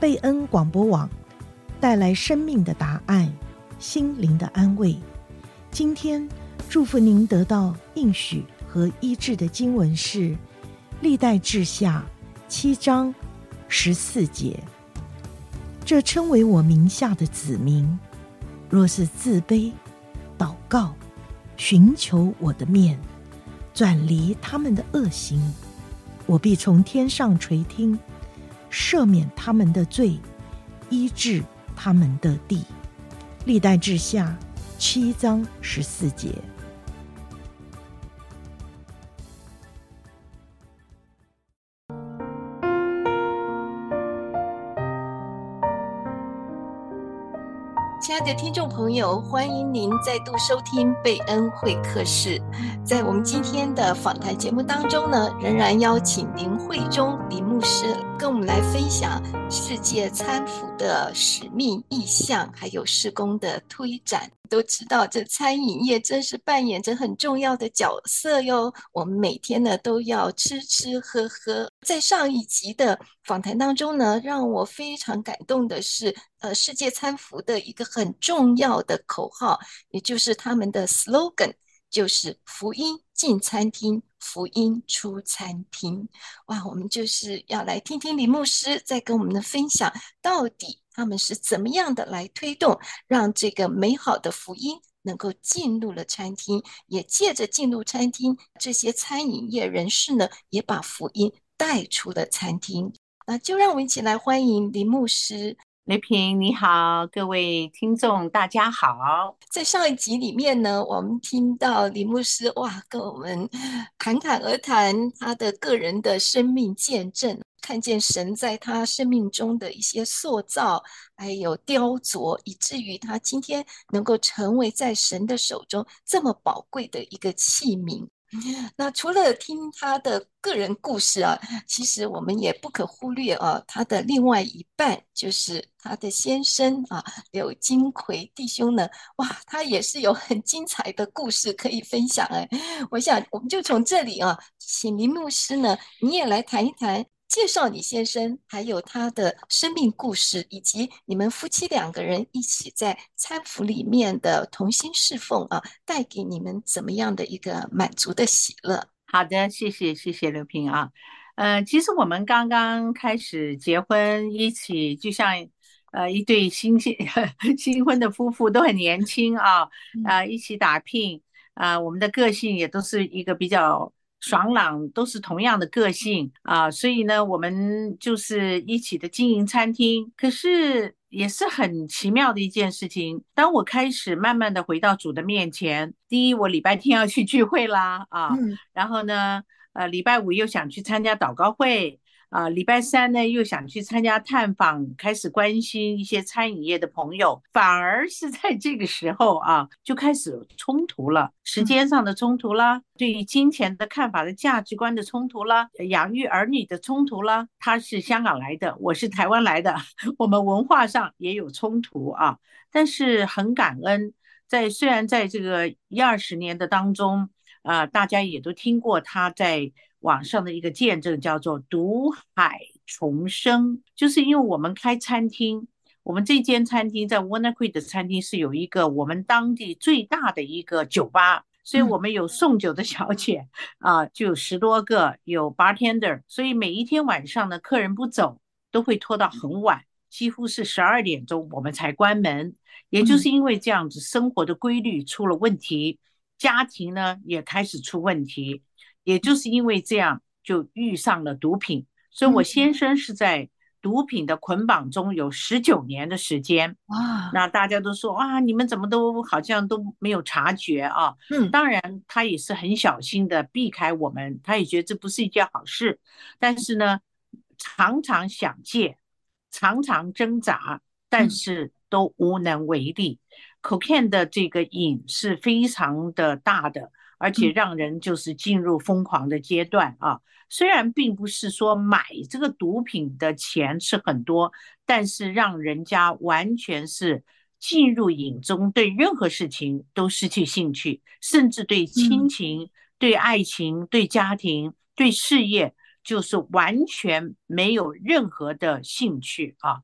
贝恩广播网带来生命的答案，心灵的安慰。今天祝福您得到应许和医治的经文是《历代志下》七章十四节。这称为我名下的子民，若是自卑、祷告、寻求我的面，转离他们的恶行，我必从天上垂听，赦免他们的罪，医治他们的地。历代志下七章十四节。的听众朋友，欢迎您再度收听贝恩会客室。在我们今天的访谈节目当中呢，仍然邀请林慧中林牧师跟我们来分享世界餐服的使命意向，还有施工的推展。都知道，这餐饮业真是扮演着很重要的角色哟。我们每天呢都要吃吃喝喝。在上一集的访谈当中呢，让我非常感动的是，呃，世界餐服的一个很重要的口号，也就是他们的 slogan，就是“福音进餐厅，福音出餐厅”。哇，我们就是要来听听林牧师在跟我们的分享，到底。他们是怎么样的来推动，让这个美好的福音能够进入了餐厅，也借着进入餐厅，这些餐饮业人士呢，也把福音带出了餐厅。那就让我们一起来欢迎林牧师。雷平，你好，各位听众，大家好。在上一集里面呢，我们听到李牧师哇，跟我们侃侃而谈他的个人的生命见证。看见神在他生命中的一些塑造，还有雕琢，以至于他今天能够成为在神的手中这么宝贵的一个器皿。那除了听他的个人故事啊，其实我们也不可忽略啊，他的另外一半就是他的先生啊，柳金奎弟兄呢，哇，他也是有很精彩的故事可以分享哎。我想我们就从这里啊，请林牧师呢，你也来谈一谈。介绍你先生，还有他的生命故事，以及你们夫妻两个人一起在餐服里面的同心侍奉啊，带给你们怎么样的一个满足的喜乐？好的，谢谢谢谢刘平啊，呃，其实我们刚刚开始结婚，一起就像呃一对新新 新婚的夫妇，都很年轻啊，啊、呃，一起打拼啊、呃，我们的个性也都是一个比较。爽朗都是同样的个性啊，所以呢，我们就是一起的经营餐厅。可是也是很奇妙的一件事情。当我开始慢慢的回到主的面前，第一，我礼拜天要去聚会啦啊，然后呢，呃，礼拜五又想去参加祷告会。啊，礼拜三呢又想去参加探访，开始关心一些餐饮业的朋友，反而是在这个时候啊，就开始冲突了，时间上的冲突啦，对于金钱的看法的价值观的冲突啦，养育儿女的冲突啦。他是香港来的，我是台湾来的，我们文化上也有冲突啊。但是很感恩，在虽然在这个一二十年的当中，啊，大家也都听过他在。网上的一个见证叫做“毒海重生”，就是因为我们开餐厅，我们这间餐厅在 Walnut Creek 的餐厅是有一个我们当地最大的一个酒吧，所以我们有送酒的小姐啊，就有十多个，有 bartender，所以每一天晚上呢，客人不走都会拖到很晚，几乎是十二点钟我们才关门。也就是因为这样子，生活的规律出了问题，家庭呢也开始出问题。也就是因为这样，就遇上了毒品，所以我先生是在毒品的捆绑中有十九年的时间。哇，那大家都说啊，你们怎么都好像都没有察觉啊？嗯，当然他也是很小心的避开我们，他也觉得这不是一件好事，但是呢，常常想戒，常常挣扎，但是都无能为力。Cocaine 的这个瘾是非常的大的。而且让人就是进入疯狂的阶段啊！虽然并不是说买这个毒品的钱是很多，但是让人家完全是进入瘾中，对任何事情都失去兴趣，甚至对亲情、对爱情、对家庭、对事业，就是完全没有任何的兴趣啊。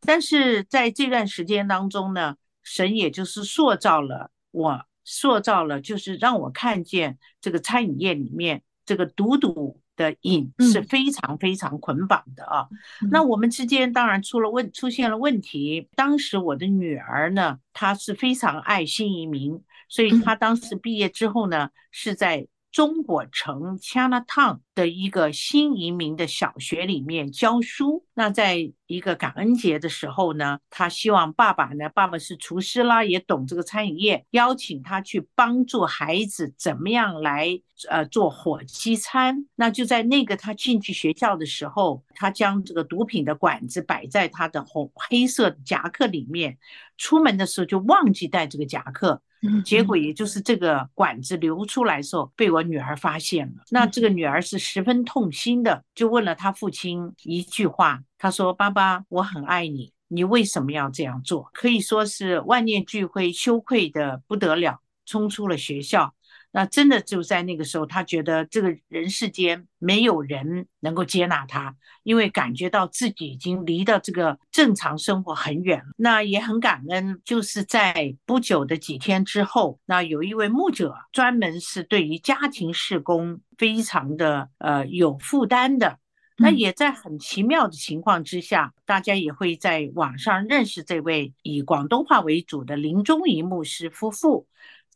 但是在这段时间当中呢，神也就是塑造了我，塑造了就是让我看见这个餐饮业里面这个赌赌的瘾是非常非常捆绑的啊。那我们之间当然出了问，出现了问题。当时我的女儿呢，她是非常爱新移民，所以她当时毕业之后呢，是在。中国城 Chinatown 的一个新移民的小学里面教书。那在一个感恩节的时候呢，他希望爸爸呢，爸爸是厨师啦，也懂这个餐饮业，邀请他去帮助孩子怎么样来呃做火鸡餐。那就在那个他进去学校的时候，他将这个毒品的管子摆在他的红黑色夹克里面，出门的时候就忘记带这个夹克。结果也就是这个管子流出来的时候，被我女儿发现了。那这个女儿是十分痛心的，就问了她父亲一句话，她说：“爸爸，我很爱你，你为什么要这样做？”可以说是万念俱灰，羞愧的不得了，冲出了学校。那真的就在那个时候，他觉得这个人世间没有人能够接纳他，因为感觉到自己已经离到这个正常生活很远了。那也很感恩，就是在不久的几天之后，那有一位牧者，专门是对于家庭事工非常的呃有负担的。那也在很奇妙的情况之下，大家也会在网上认识这位以广东话为主的林中仪牧师夫妇，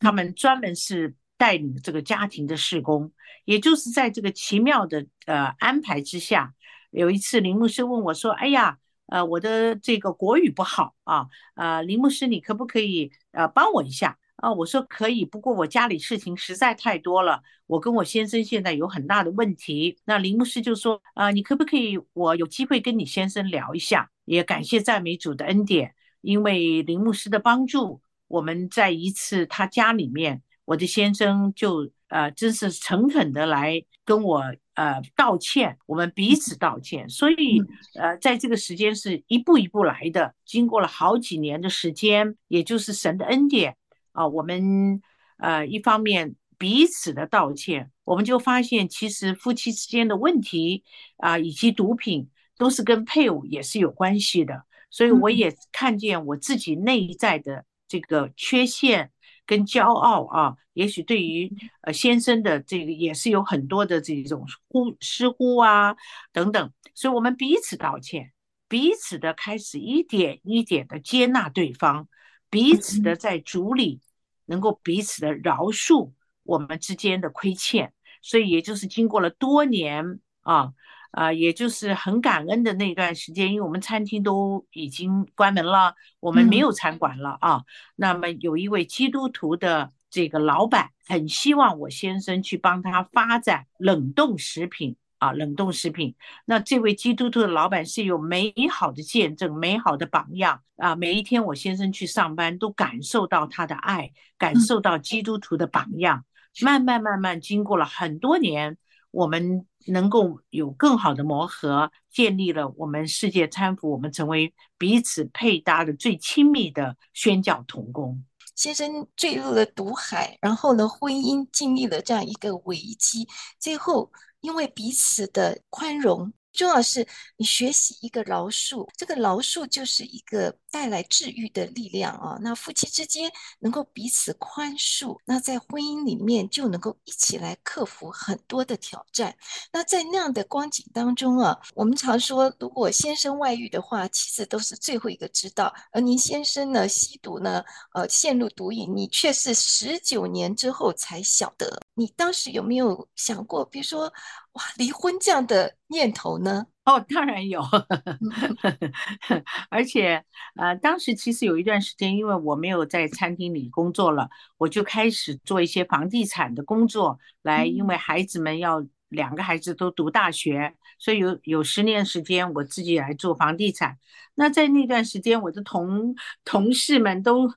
他们专门是。带领这个家庭的事工，也就是在这个奇妙的呃安排之下，有一次林牧师问我说：“哎呀，呃，我的这个国语不好啊，呃，林牧师你可不可以呃帮我一下啊？”我说可以，不过我家里事情实在太多了，我跟我先生现在有很大的问题。那林牧师就说：“啊，你可不可以我有机会跟你先生聊一下？”也感谢赞美主的恩典，因为林牧师的帮助，我们在一次他家里面。我的先生就呃，真是诚恳的来跟我呃道歉，我们彼此道歉。所以呃，在这个时间是一步一步来的，经过了好几年的时间，也就是神的恩典啊。我们呃一方面彼此的道歉，我们就发现其实夫妻之间的问题啊，以及毒品都是跟配偶也是有关系的。所以我也看见我自己内在的这个缺陷。跟骄傲啊，也许对于呃先生的这个也是有很多的这种忽失忽啊等等，所以我们彼此道歉，彼此的开始一点一点的接纳对方，彼此的在主里能够彼此的饶恕我们之间的亏欠，所以也就是经过了多年啊。啊、呃，也就是很感恩的那段时间，因为我们餐厅都已经关门了，我们没有餐馆了啊。嗯、那么有一位基督徒的这个老板，很希望我先生去帮他发展冷冻食品啊，冷冻食品。那这位基督徒的老板是有美好的见证、美好的榜样啊。每一天我先生去上班，都感受到他的爱，感受到基督徒的榜样。嗯、慢慢慢慢，经过了很多年。我们能够有更好的磨合，建立了我们世界搀扶，我们成为彼此配搭的最亲密的宣教同工。先生坠入了毒海，然后呢，婚姻经历了这样一个危机，最后因为彼此的宽容。重要是你学习一个饶恕，这个饶恕就是一个带来治愈的力量啊。那夫妻之间能够彼此宽恕，那在婚姻里面就能够一起来克服很多的挑战。那在那样的光景当中啊，我们常说，如果先生外遇的话，妻子都是最后一个知道。而您先生呢，吸毒呢，呃，陷入毒瘾，你却是十九年之后才晓得。你当时有没有想过，比如说，哇，离婚这样的念头呢？哦，当然有，而且呃，当时其实有一段时间，因为我没有在餐厅里工作了，我就开始做一些房地产的工作，来，因为孩子们要两个孩子都读大学，所以有有十年时间我自己来做房地产。那在那段时间，我的同同事们都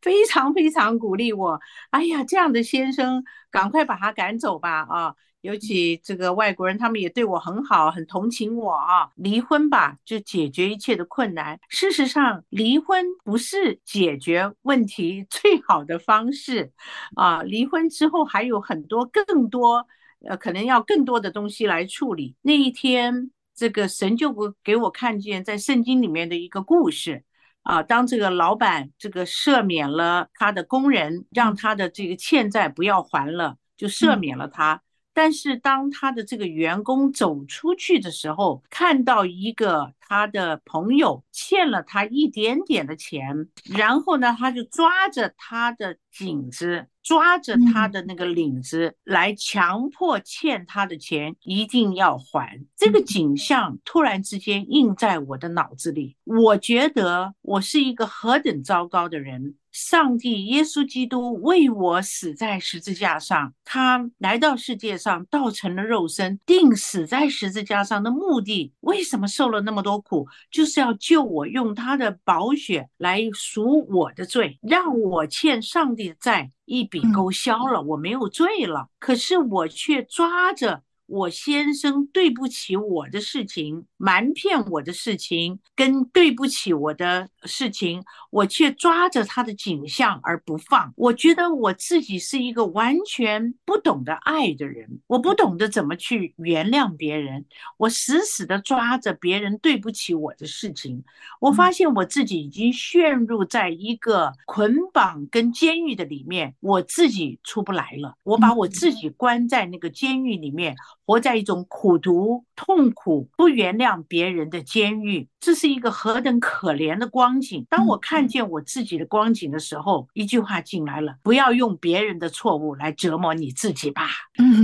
非常非常鼓励我，哎呀，这样的先生，赶快把他赶走吧，啊。尤其这个外国人，他们也对我很好，很同情我啊。离婚吧，就解决一切的困难。事实上，离婚不是解决问题最好的方式啊。离婚之后还有很多更多呃，可能要更多的东西来处理。那一天，这个神就给给我看见在圣经里面的一个故事啊，当这个老板这个赦免了他的工人，让他的这个欠债不要还了，就赦免了他。嗯但是当他的这个员工走出去的时候，看到一个他的朋友欠了他一点点的钱，然后呢，他就抓着他的颈子。抓着他的那个领子来强迫欠他的钱一定要还，这个景象突然之间印在我的脑子里。我觉得我是一个何等糟糕的人！上帝耶稣基督为我死在十字架上，他来到世界上，道成了肉身，定死在十字架上的目的，为什么受了那么多苦？就是要救我，用他的宝血来赎我的罪，让我欠上帝的债。一笔勾销了，我没有罪了，可是我却抓着。我先生对不起我的事情，瞒骗我的事情，跟对不起我的事情，我却抓着他的景象而不放。我觉得我自己是一个完全不懂得爱的人，我不懂得怎么去原谅别人，我死死的抓着别人对不起我的事情。我发现我自己已经陷入在一个捆绑跟监狱的里面，我自己出不来了。我把我自己关在那个监狱里面。活在一种苦毒、痛苦、不原谅别人的监狱，这是一个何等可怜的光景。当我看见我自己的光景的时候，一句话进来了：不要用别人的错误来折磨你自己吧。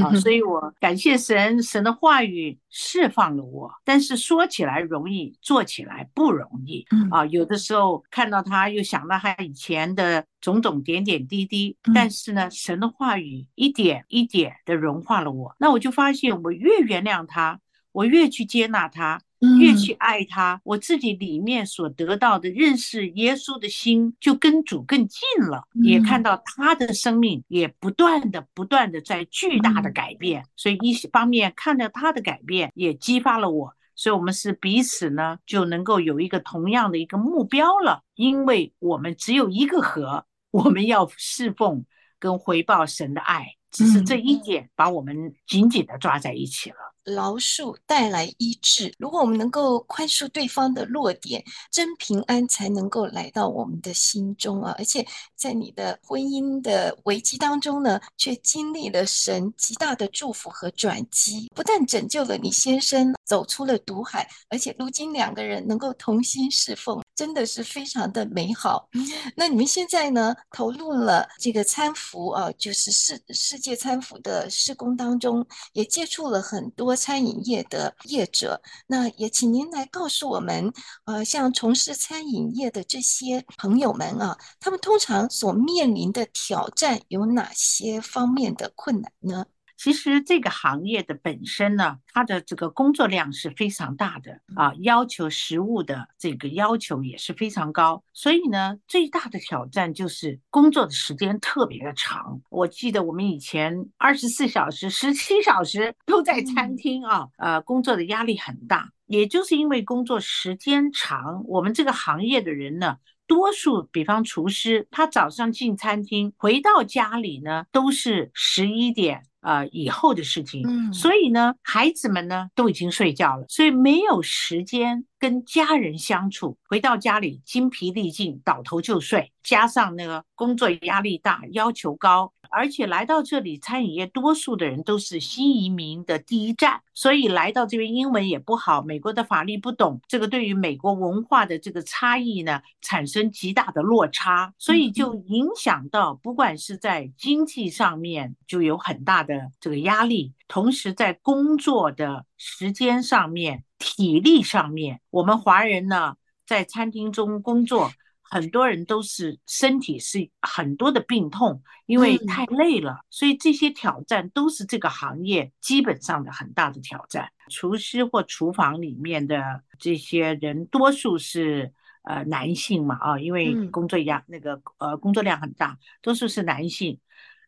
啊，所以我感谢神，神的话语释放了我。但是说起来容易，做起来不容易啊。有的时候看到他，又想到他以前的。种种点点滴滴，但是呢，神的话语一点一点的融化了我。那我就发现，我越原谅他，我越去接纳他，越去爱他，我自己里面所得到的认识耶稣的心就跟主更近了。也看到他的生命也不断的、不断的在巨大的改变。所以一方面看到他的改变，也激发了我。所以，我们是彼此呢，就能够有一个同样的一个目标了，因为我们只有一个河。我们要侍奉跟回报神的爱，只是这一点把我们紧紧的抓在一起了。饶恕带来医治，如果我们能够宽恕对方的弱点，真平安才能够来到我们的心中啊！而且在你的婚姻的危机当中呢，却经历了神极大的祝福和转机，不但拯救了你先生走出了毒海，而且如今两个人能够同心侍奉，真的是非常的美好。那你们现在呢，投入了这个餐服啊，就是世世界餐服的施工当中，也接触了很多。餐饮业的业者，那也请您来告诉我们，呃，像从事餐饮业的这些朋友们啊，他们通常所面临的挑战有哪些方面的困难呢？其实这个行业的本身呢，它的这个工作量是非常大的啊，要求食物的这个要求也是非常高，所以呢，最大的挑战就是工作的时间特别的长。我记得我们以前二十四小时、十七小时都在餐厅啊，呃，工作的压力很大。也就是因为工作时间长，我们这个行业的人呢，多数比方厨师，他早上进餐厅，回到家里呢，都是十一点。呃，以后的事情，嗯，所以呢，孩子们呢都已经睡觉了，所以没有时间跟家人相处。回到家里精疲力尽，倒头就睡，加上那个工作压力大，要求高。而且来到这里，餐饮业多数的人都是新移民的第一站，所以来到这边英文也不好，美国的法律不懂，这个对于美国文化的这个差异呢，产生极大的落差，所以就影响到不管是在经济上面就有很大的这个压力，同时在工作的时间上面、体力上面，我们华人呢在餐厅中工作。很多人都是身体是很多的病痛，因为太累了，所以这些挑战都是这个行业基本上的很大的挑战。厨师或厨房里面的这些人，多数是呃男性嘛啊，因为工作压那个呃工作量很大，多数是男性。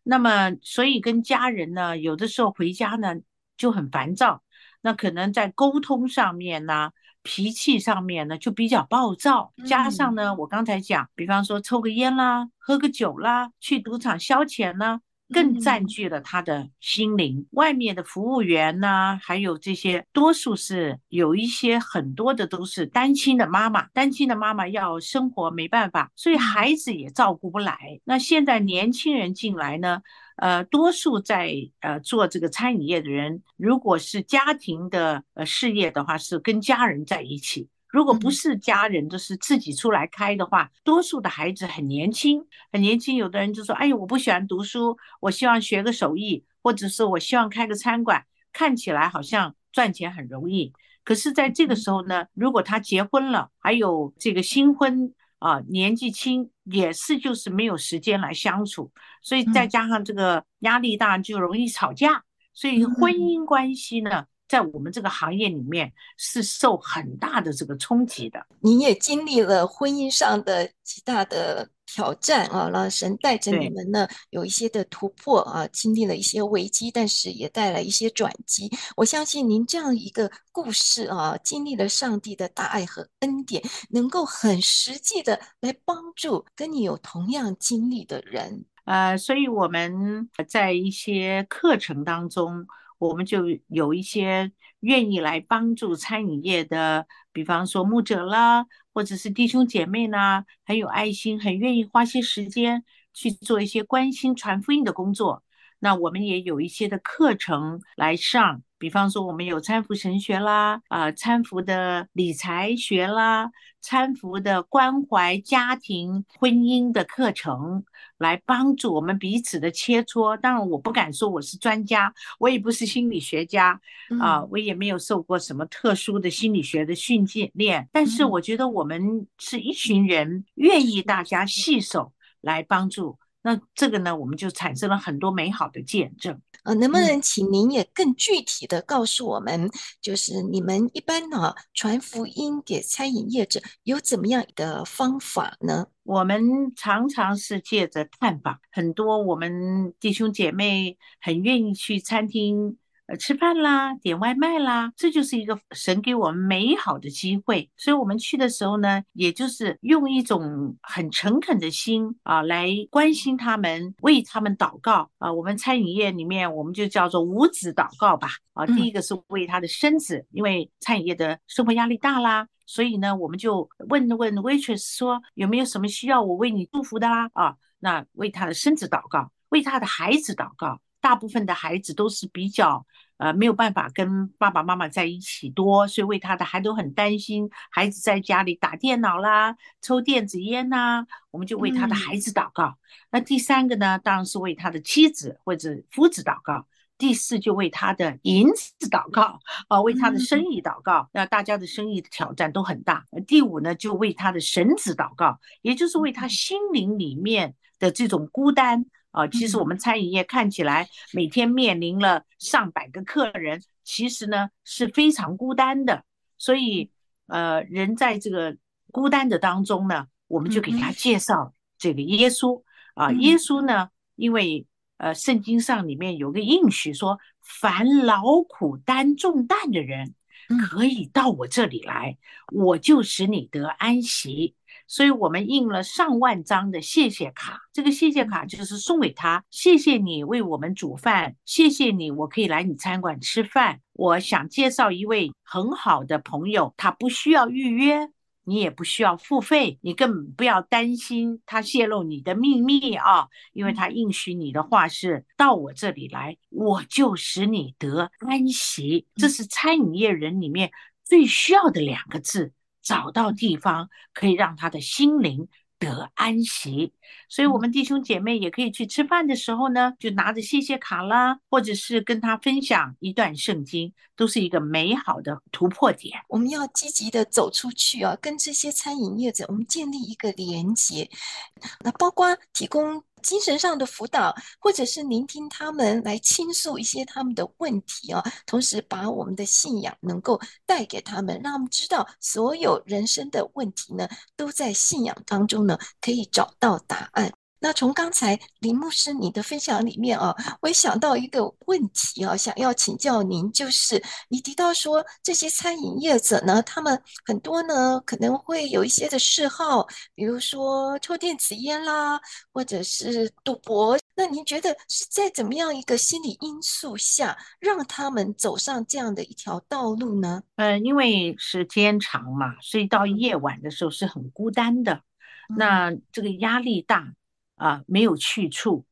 那么所以跟家人呢，有的时候回家呢就很烦躁，那可能在沟通上面呢。脾气上面呢就比较暴躁，加上呢，我刚才讲，比方说抽个烟啦，喝个酒啦，去赌场消遣啦，更占据了他的心灵。嗯、外面的服务员呢、啊，还有这些，多数是有一些很多的都是单亲的妈妈，单亲的妈妈要生活没办法，所以孩子也照顾不来。那现在年轻人进来呢，呃，多数在呃做这个餐饮业的人，如果是家庭的呃事业的话，是跟家人在一起。如果不是家人，就是自己出来开的话，多数的孩子很年轻，很年轻。有的人就说：“哎呦，我不喜欢读书，我希望学个手艺，或者是我希望开个餐馆，看起来好像赚钱很容易。”可是，在这个时候呢，如果他结婚了，还有这个新婚啊，年纪轻，也是就是没有时间来相处，所以再加上这个压力大，就容易吵架。所以婚姻关系呢，在我们这个行业里面是受很大的这个冲击的。您也经历了婚姻上的极大的挑战啊，让神带着你们呢有一些的突破啊，经历了一些危机，但是也带来一些转机。我相信您这样一个故事啊，经历了上帝的大爱和恩典，能够很实际的来帮助跟你有同样经历的人。呃，所以我们在一些课程当中。我们就有一些愿意来帮助餐饮业的，比方说牧者啦，或者是弟兄姐妹呢，很有爱心，很愿意花些时间去做一些关心传福音的工作。那我们也有一些的课程来上。比方说，我们有参服神学啦，啊、呃，餐福的理财学啦，餐福的关怀家庭婚姻的课程，来帮助我们彼此的切磋。当然，我不敢说我是专家，我也不是心理学家，啊、呃，我也没有受过什么特殊的心理学的训练。但是，我觉得我们是一群人，愿意大家携手来帮助。那这个呢，我们就产生了很多美好的见证。呃，能不能请您也更具体的告诉我们，嗯、就是你们一般呢、啊、传福音给餐饮业者有怎么样的方法呢？我们常常是借着探访，很多我们弟兄姐妹很愿意去餐厅。呃，吃饭啦，点外卖啦，这就是一个神给我们美好的机会。所以，我们去的时候呢，也就是用一种很诚恳的心啊，来关心他们，为他们祷告啊。我们餐饮业里面，我们就叫做五子祷告吧。啊，第一个是为他的身子，因为餐饮业的生活压力大啦，所以呢，我们就问问 waitress 说有没有什么需要我为你祝福的啦？啊，那为他的身子祷告，为他的孩子祷告。大部分的孩子都是比较呃没有办法跟爸爸妈妈在一起多，所以为他的孩子都很担心，孩子在家里打电脑啦、抽电子烟呐，我们就为他的孩子祷告。嗯、那第三个呢，当然是为他的妻子或者夫子祷告。第四就为他的银子祷告啊，为他的生意祷告。那大家的生意的挑战都很大。第五呢，就为他的神子祷告，也就是为他心灵里面的这种孤单。啊，其实我们餐饮业看起来每天面临了上百个客人，其实呢是非常孤单的。所以，呃，人在这个孤单的当中呢，我们就给他介绍这个耶稣啊。耶稣呢，因为呃，圣经上里面有个应许说，凡劳苦担重担的人，可以到我这里来，我就使你得安息。所以我们印了上万张的谢谢卡，这个谢谢卡就是送给他，谢谢你为我们煮饭，谢谢你，我可以来你餐馆吃饭。我想介绍一位很好的朋友，他不需要预约，你也不需要付费，你更不要担心他泄露你的秘密啊，因为他应许你的话是到我这里来，我就使你得安息。这是餐饮业人里面最需要的两个字。找到地方可以让他的心灵得安息，所以，我们弟兄姐妹也可以去吃饭的时候呢，就拿着谢谢卡啦，或者是跟他分享一段圣经，都是一个美好的突破点。我们要积极的走出去啊，跟这些餐饮业者，我们建立一个连接，那包括提供。精神上的辅导，或者是聆听他们来倾诉一些他们的问题啊，同时把我们的信仰能够带给他们，让他们知道所有人生的问题呢，都在信仰当中呢可以找到答案。那从刚才林牧师你的分享里面啊，我也想到一个问题啊，想要请教您，就是你提到说这些餐饮业者呢，他们很多呢可能会有一些的嗜好，比如说抽电子烟啦，或者是赌博。那您觉得是在怎么样一个心理因素下，让他们走上这样的一条道路呢？呃，因为时间长嘛，所以到夜晚的时候是很孤单的。嗯、那这个压力大啊，没有去处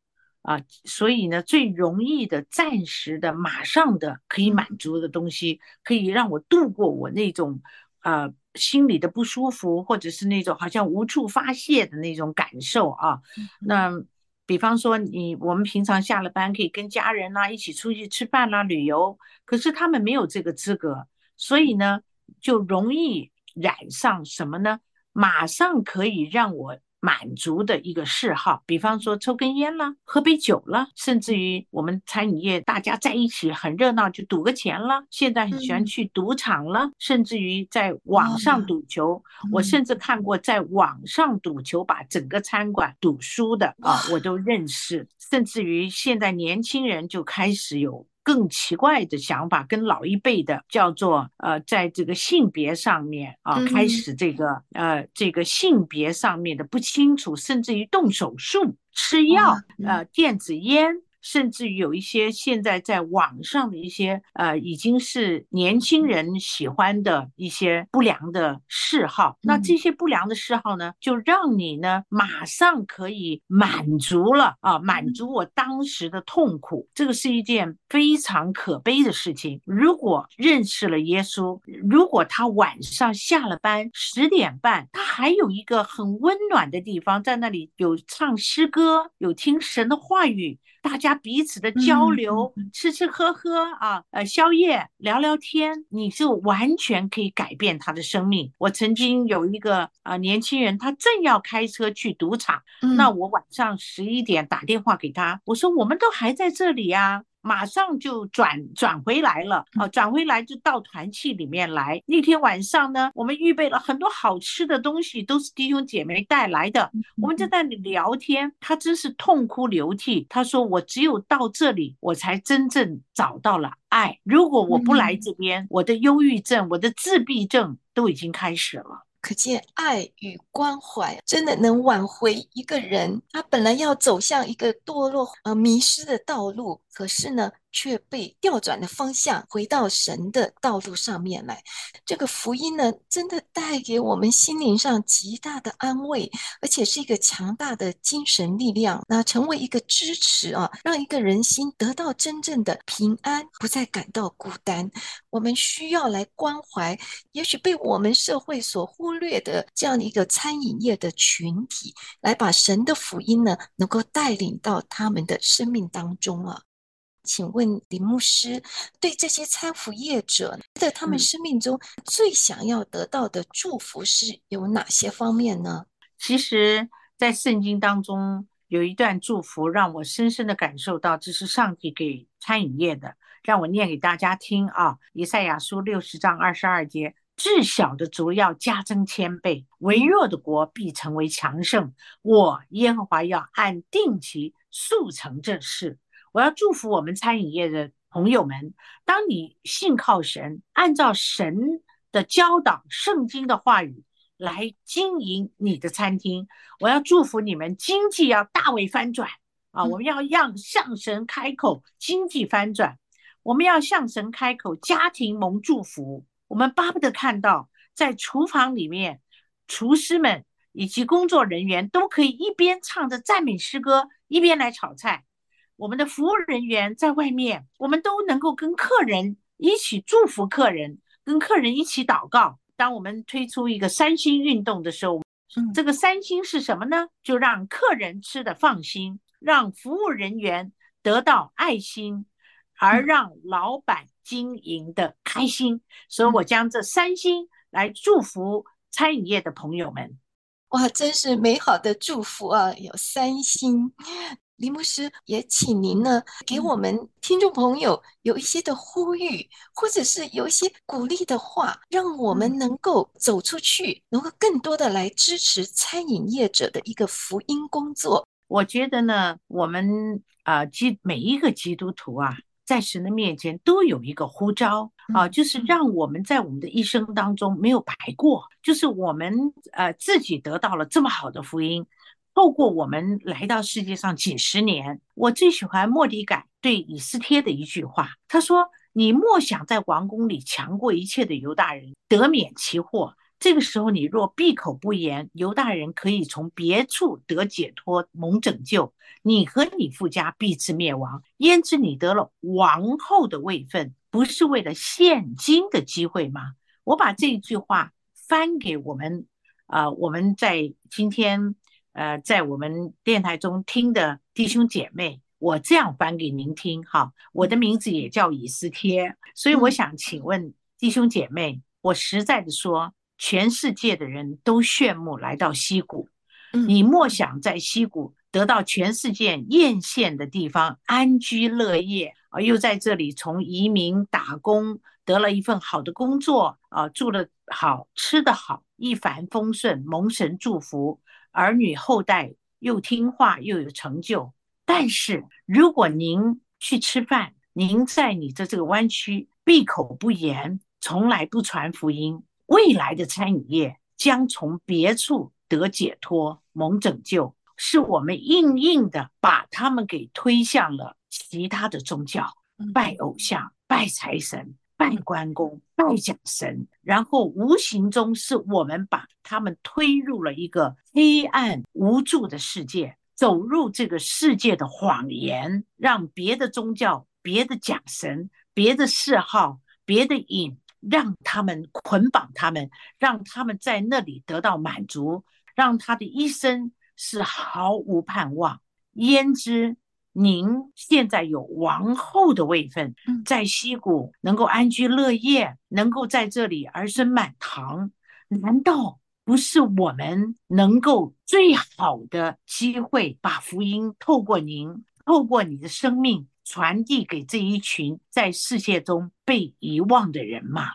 啊，所以呢，最容易的、暂时的、马上的可以满足的东西，可以让我度过我那种啊心里的不舒服，或者是那种好像无处发泄的那种感受啊。嗯、那比方说你，你我们平常下了班可以跟家人啊一起出去吃饭啦、啊、旅游，可是他们没有这个资格，所以呢，就容易染上什么呢？马上可以让我。满足的一个嗜好，比方说抽根烟了，喝杯酒了，甚至于我们餐饮业大家在一起很热闹，就赌个钱了。现在很喜欢去赌场了，嗯、甚至于在网上赌球。嗯、我甚至看过在网上赌球把整个餐馆赌输的啊，我都认识。甚至于现在年轻人就开始有。更奇怪的想法，跟老一辈的叫做呃，在这个性别上面啊，开始这个呃，这个性别上面的不清楚，甚至于动手术、吃药、呃，电子烟。甚至于有一些现在在网上的一些呃，已经是年轻人喜欢的一些不良的嗜好。那这些不良的嗜好呢，就让你呢马上可以满足了啊，满足我当时的痛苦。这个是一件非常可悲的事情。如果认识了耶稣，如果他晚上下了班十点半，他还有一个很温暖的地方，在那里有唱诗歌，有听神的话语。大家彼此的交流，嗯、吃吃喝喝啊，呃，宵夜聊聊天，你就完全可以改变他的生命。我曾经有一个啊、呃、年轻人，他正要开车去赌场，嗯、那我晚上十一点打电话给他，我说我们都还在这里呀。马上就转转回来了啊！转回来就到团契里面来。那天晚上呢，我们预备了很多好吃的东西，都是弟兄姐妹带来的。我们就在那里聊天，他真是痛哭流涕。他说：“我只有到这里，我才真正找到了爱。如果我不来这边，我的忧郁症、我的自闭症都已经开始了。”可见爱与关怀真的能挽回一个人，他本来要走向一个堕落、呃迷失的道路，可是呢，却被调转的方向，回到神的道路上面来。这个福音呢，真的带给我们心灵上极大的安慰，而且是一个强大的精神力量，那成为一个支持啊，让一个人心得到真正的平安，不再感到孤单。我们需要来关怀，也许被我们社会所忽略的这样的一个餐饮业的群体，来把神的福音呢，能够带领到他们的生命当中啊。请问林牧师，对这些餐饮业者，在他们生命中最想要得到的祝福是有哪些方面呢？其实，在圣经当中有一段祝福，让我深深的感受到，这是上帝给餐饮业的。让我念给大家听啊，《以赛亚书》六十章二十二节：至小的族要加增千倍，微弱的国必成为强盛。我耶和华要按定期速成这事。我要祝福我们餐饮业的朋友们，当你信靠神，按照神的教导、圣经的话语来经营你的餐厅，我要祝福你们经济要大为翻转啊！我们要让向神开口，经济翻转；我们要向神开口，家庭蒙祝福。我们巴不得看到在厨房里面，厨师们以及工作人员都可以一边唱着赞美诗歌，一边来炒菜。我们的服务人员在外面，我们都能够跟客人一起祝福客人，跟客人一起祷告。当我们推出一个三星运动的时候，这个三星是什么呢？就让客人吃的放心，让服务人员得到爱心，而让老板经营的开心。所以我将这三星来祝福餐饮业的朋友们。哇，真是美好的祝福啊！有三星。林牧师也请您呢，给我们听众朋友有一些的呼吁，或者是有一些鼓励的话，让我们能够走出去，能够更多的来支持餐饮业者的一个福音工作。我觉得呢，我们啊基每一个基督徒啊，在神的面前都有一个呼召啊，就是让我们在我们的一生当中没有白过，就是我们呃自己得到了这么好的福音。透过我们来到世界上几十年，我最喜欢莫迪改对以斯帖的一句话，他说：“你莫想在王宫里强过一切的犹大人，得免其祸。这个时候，你若闭口不言，犹大人可以从别处得解脱，蒙拯救。你和你父家必致灭亡。焉知你得了王后的位分，不是为了现今的机会吗？”我把这一句话翻给我们，啊、呃，我们在今天。呃，在我们电台中听的弟兄姐妹，我这样翻给您听哈。我的名字也叫以斯帖，所以我想请问弟兄姐妹，我实在的说，全世界的人都羡慕来到西谷，你莫想在西谷得到全世界艳羡的地方安居乐业啊，又在这里从移民打工得了一份好的工作啊，住得好，吃的好，一帆风顺，蒙神祝福。儿女后代又听话又有成就，但是如果您去吃饭，您在你的这个湾区闭口不言，从来不传福音，未来的餐饮业将从别处得解脱、蒙拯救，是我们硬硬的把他们给推向了其他的宗教，拜偶像、拜财神。拜关公、拜假神，然后无形中是我们把他们推入了一个黑暗无助的世界，走入这个世界的谎言，让别的宗教、别的假神、别的嗜好、别的瘾，让他们捆绑他们，让他们在那里得到满足，让他的一生是毫无盼望。焉知？您现在有王后的位分，在西谷能够安居乐业，能够在这里儿孙满堂，难道不是我们能够最好的机会，把福音透过您，透过你的生命传递给这一群在世界中被遗忘的人吗？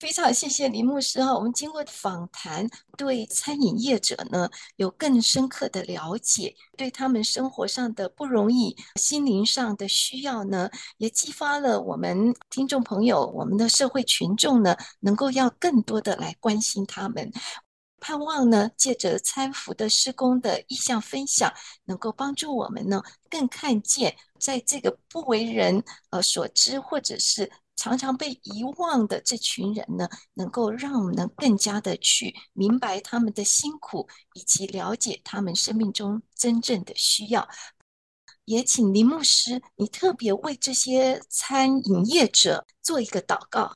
非常谢谢林牧师哈，我们经过访谈，对餐饮业者呢有更深刻的了解，对他们生活上的不容易、心灵上的需要呢，也激发了我们听众朋友、我们的社会群众呢，能够要更多的来关心他们。盼望呢，借着餐服的施工的意向分享，能够帮助我们呢，更看见在这个不为人呃所知，或者是。常常被遗忘的这群人呢，能够让我们能更加的去明白他们的辛苦，以及了解他们生命中真正的需要。也请林牧师，你特别为这些餐饮业者做一个祷告。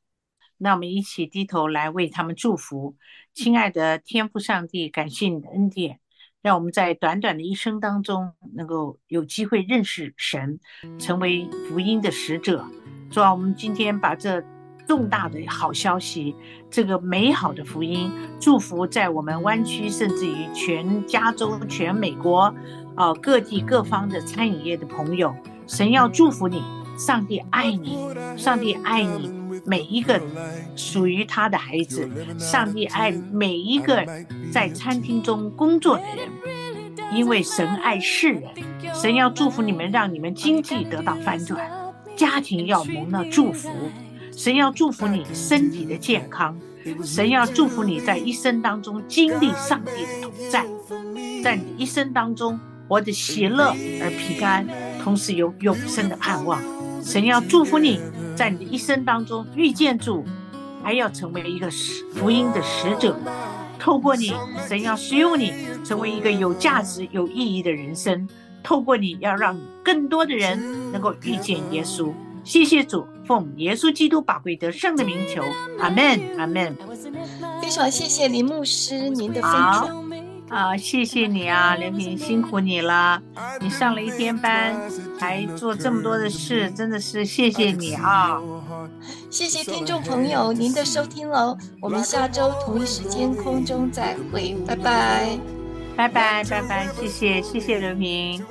那我们一起低头来为他们祝福。亲爱的天父上帝，感谢你的恩典，让我们在短短的一生当中，能够有机会认识神，成为福音的使者。主啊，我们今天把这重大的好消息，这个美好的福音，祝福在我们湾区，甚至于全加州、全美国，啊，各地各方的餐饮业的朋友，神要祝福你，上帝爱你，上帝爱你每一个属于他的孩子，上帝爱每一个在餐厅中工作的人，因为神爱世人，神要祝福你们，让你们经济得到翻转。家庭要蒙了祝福，神要祝福你身体的健康，神要祝福你在一生当中经历上帝的同在，在你一生当中活得喜乐而平安，同时有永生的盼望。神要祝福你在你的一生当中遇见主，还要成为一个使福音的使者。透过你，神要使用你，成为一个有价值、有意义的人生。透过你要让更多的人能够遇见耶稣，谢谢主，奉耶稣基督宝贵得胜的名求，阿门，阿门。非常谢谢林牧师您的分享啊，谢谢你啊，刘平辛苦你了，你上了一天班，还做这么多的事，真的是谢谢你啊！谢谢听众朋友您的收听喽，我们下周同一时间空中再会，拜拜。拜拜拜拜，谢谢谢谢刘平。